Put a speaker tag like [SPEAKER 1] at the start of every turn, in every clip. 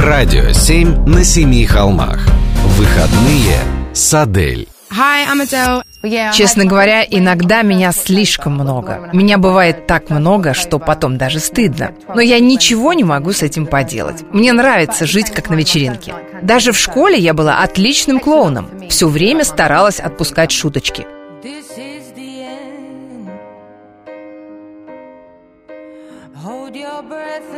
[SPEAKER 1] Радио 7 на семи холмах. Выходные с Адель.
[SPEAKER 2] Hi, I'm Adele.
[SPEAKER 3] Честно говоря, иногда меня слишком много. Меня бывает так много, что потом даже стыдно. Но я ничего не могу с этим поделать. Мне нравится жить как на вечеринке. Даже в школе я была отличным клоуном. Все время старалась отпускать шуточки.
[SPEAKER 4] This is the end. Hold your breath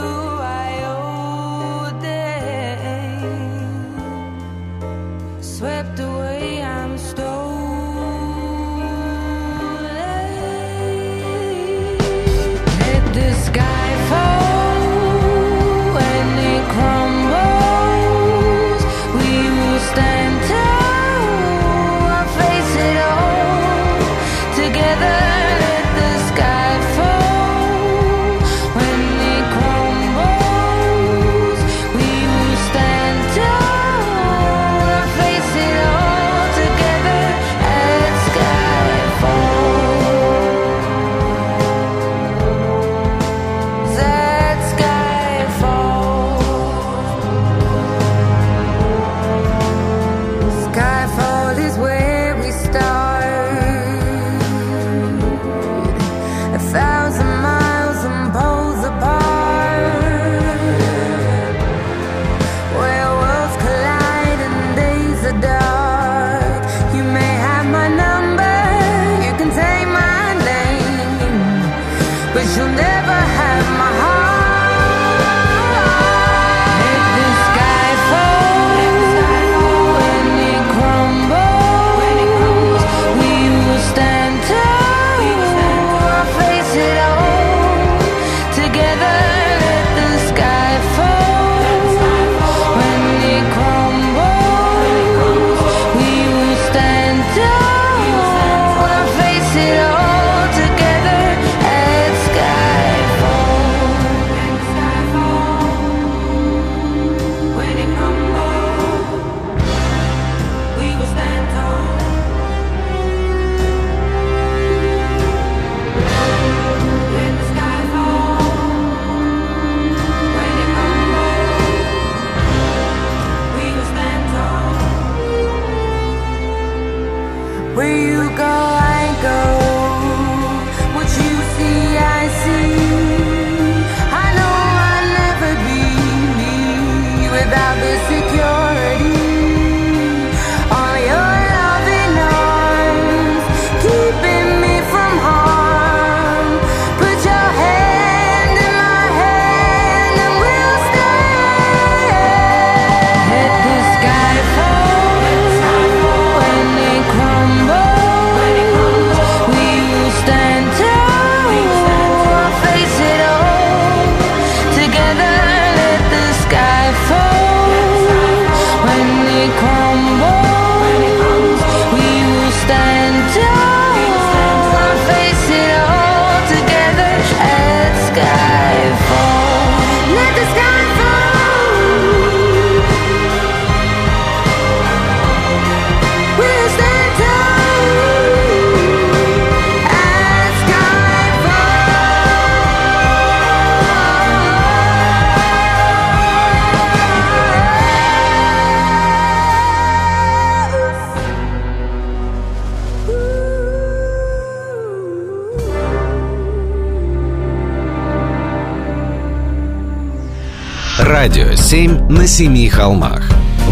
[SPEAKER 1] 7 на семи холмах.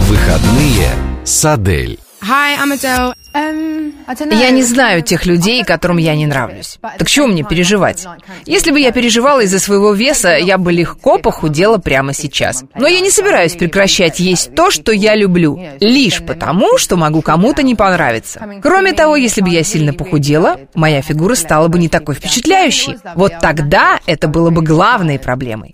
[SPEAKER 1] Выходные с Адель.
[SPEAKER 2] Hi, I'm Adele.
[SPEAKER 3] Я не знаю тех людей, которым я не нравлюсь. Так чего мне переживать? Если бы я переживала из-за своего веса, я бы легко похудела прямо сейчас. Но я не собираюсь прекращать есть то, что я люблю, лишь потому, что могу кому-то не понравиться. Кроме того, если бы я сильно похудела, моя фигура стала бы не такой впечатляющей. Вот тогда это было бы главной проблемой.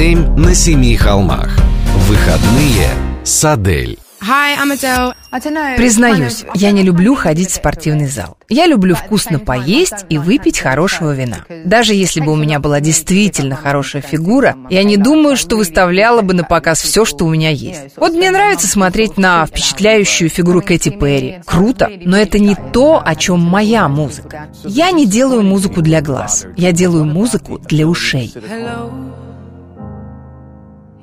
[SPEAKER 1] 7 на семи холмах. Выходные с Адель.
[SPEAKER 2] Hi, I'm Adele.
[SPEAKER 3] Признаюсь, я не люблю ходить в спортивный зал. Я люблю вкусно поесть и выпить хорошего вина. Даже если бы у меня была действительно хорошая фигура, я не думаю, что выставляла бы на показ все, что у меня есть. Вот мне нравится смотреть на впечатляющую фигуру Кэти Перри. Круто, но это не то, о чем моя музыка. Я не делаю музыку для глаз. Я делаю музыку для ушей.
[SPEAKER 4] Hello,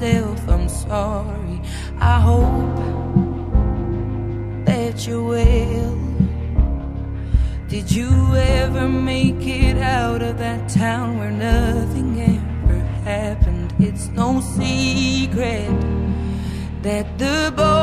[SPEAKER 4] Myself. I'm sorry. I hope that you will. Did you ever make it out of that town where nothing ever happened? It's no secret that the both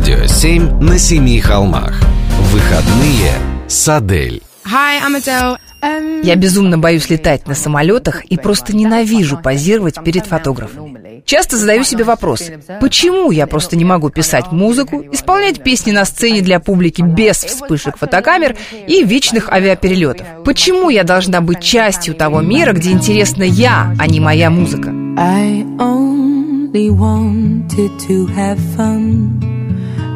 [SPEAKER 1] Радио 7 на семи холмах. Выходные с Адель.
[SPEAKER 2] Hi, I'm Adele.
[SPEAKER 3] Я безумно боюсь летать на самолетах и просто ненавижу позировать перед фотографом. Часто задаю себе вопрос, почему я просто не могу писать музыку, исполнять песни на сцене для публики без вспышек фотокамер и вечных авиаперелетов? Почему я должна быть частью того мира, где интересна я, а не моя музыка?
[SPEAKER 4] I only wanted to have fun,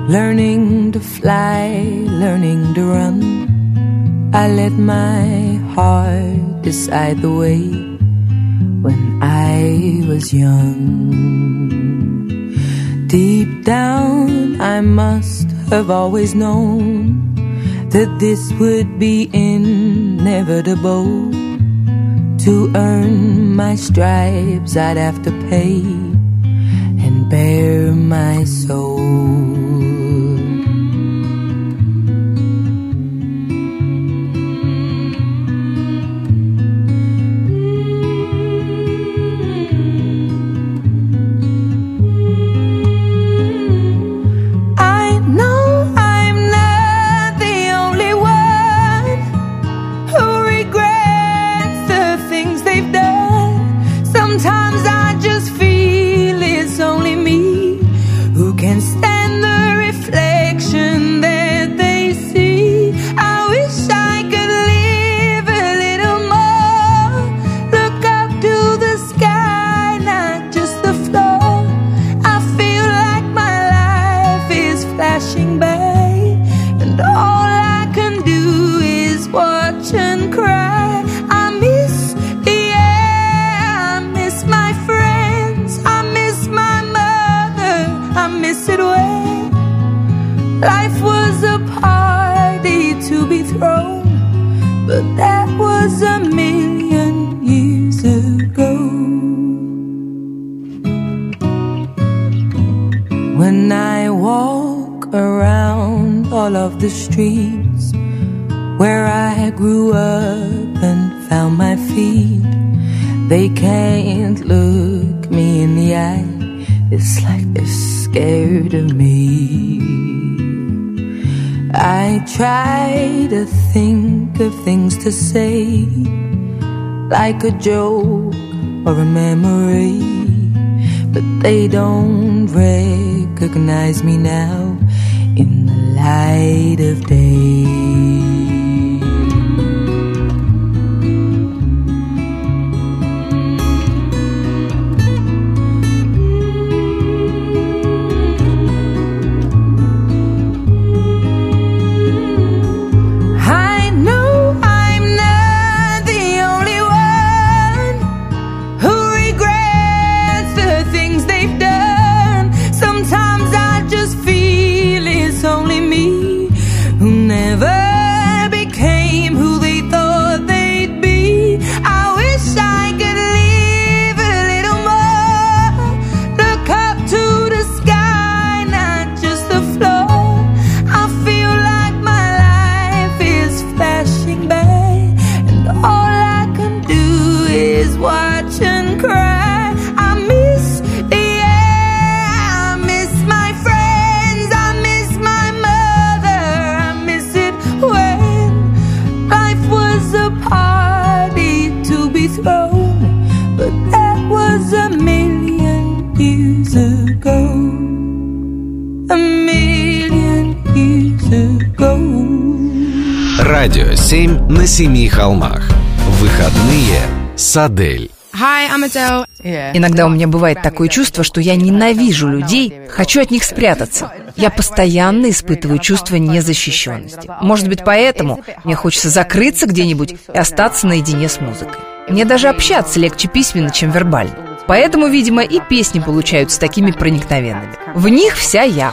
[SPEAKER 4] learning to fly, learning to run. I let my heart decide the way when I was young. Deep down, I must have always known that this would be inevitable. To earn my stripes, I'd have to pay and bare my soul. Like a joke or a memory, but they don't recognize me now in the light of day.
[SPEAKER 1] 7 на семи холмах. Выходные с Адель.
[SPEAKER 2] Hi, I'm Adele.
[SPEAKER 3] Иногда у меня бывает такое чувство, что я ненавижу людей, хочу от них спрятаться. Я постоянно испытываю чувство незащищенности. Может быть, поэтому мне хочется закрыться где-нибудь и остаться наедине с музыкой. Мне даже общаться легче письменно, чем вербально. Поэтому, видимо, и песни получаются такими проникновенными. В них вся я.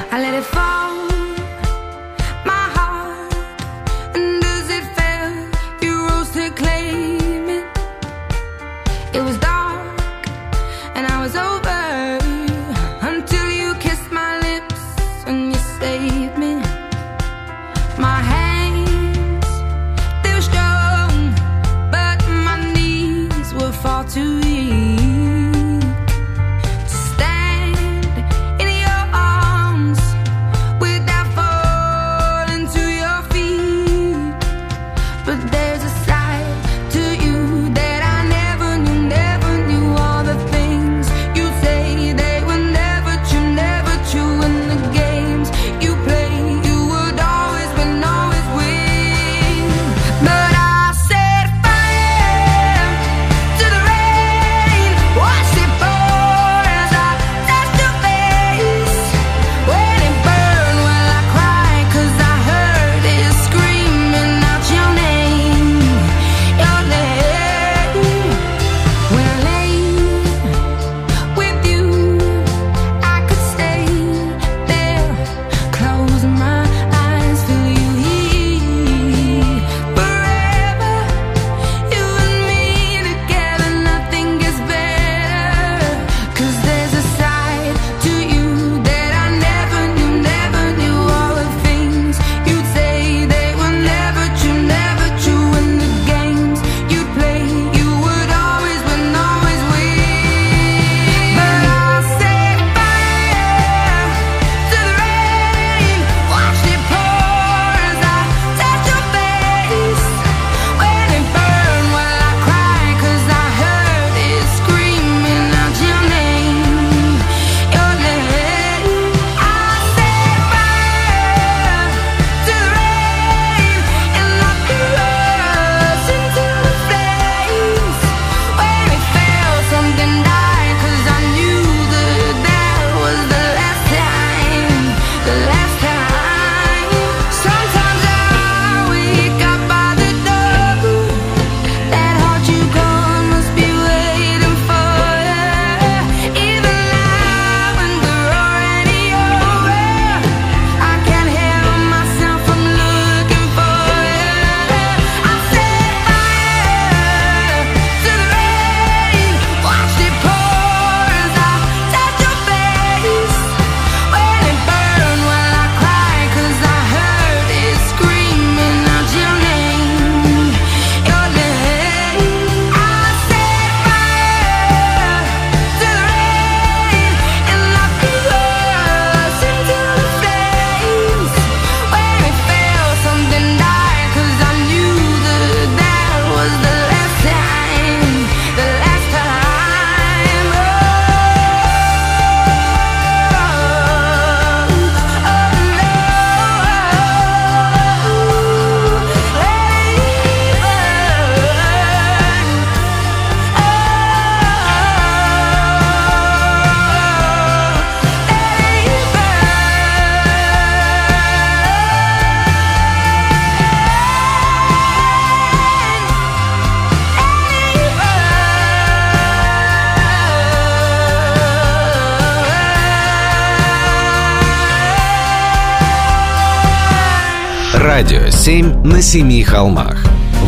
[SPEAKER 1] 7 на семи холмах.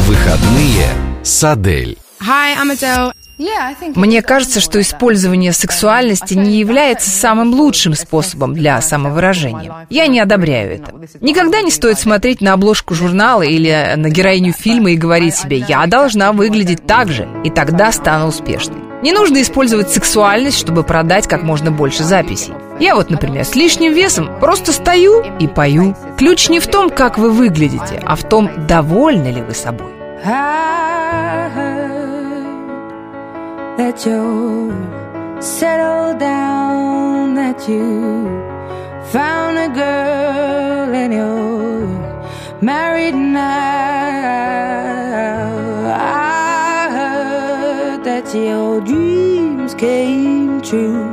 [SPEAKER 1] Выходные с Адель.
[SPEAKER 2] Hi, I'm Adele.
[SPEAKER 3] Мне кажется, что использование сексуальности не является самым лучшим способом для самовыражения. Я не одобряю это. Никогда не стоит смотреть на обложку журнала или на героиню фильма и говорить себе «я должна выглядеть так же, и тогда стану успешной». Не нужно использовать сексуальность, чтобы продать как можно больше записей. Я вот, например, с лишним весом просто стою и пою. Ключ не в том, как вы выглядите, а в том, довольны ли вы собой.
[SPEAKER 4] Your dreams came true.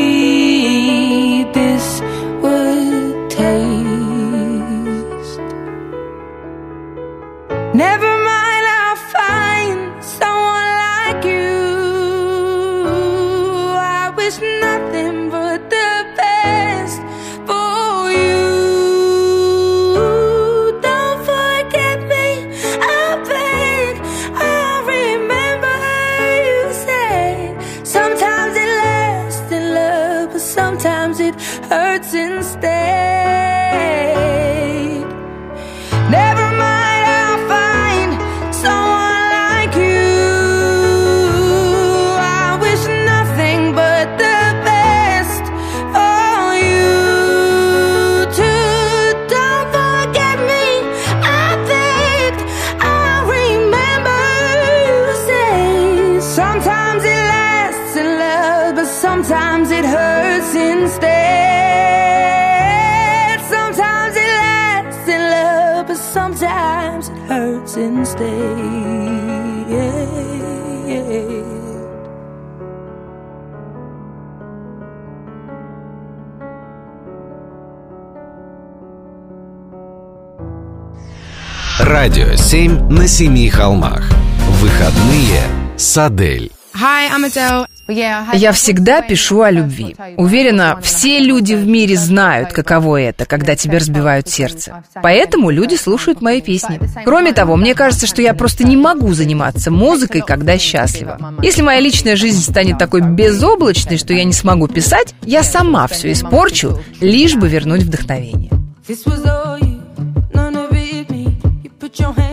[SPEAKER 4] hurts instead.
[SPEAKER 1] Радио 7 на семи холмах. Выходные с Адель.
[SPEAKER 2] Hi, I'm Adele.
[SPEAKER 3] Я всегда пишу о любви. Уверена, все люди в мире знают, каково это, когда тебе разбивают сердце. Поэтому люди слушают мои песни. Кроме того, мне кажется, что я просто не могу заниматься музыкой, когда счастлива. Если моя личная жизнь станет такой безоблачной, что я не смогу писать, я сама все испорчу, лишь бы вернуть вдохновение.
[SPEAKER 4] This was all you put your hands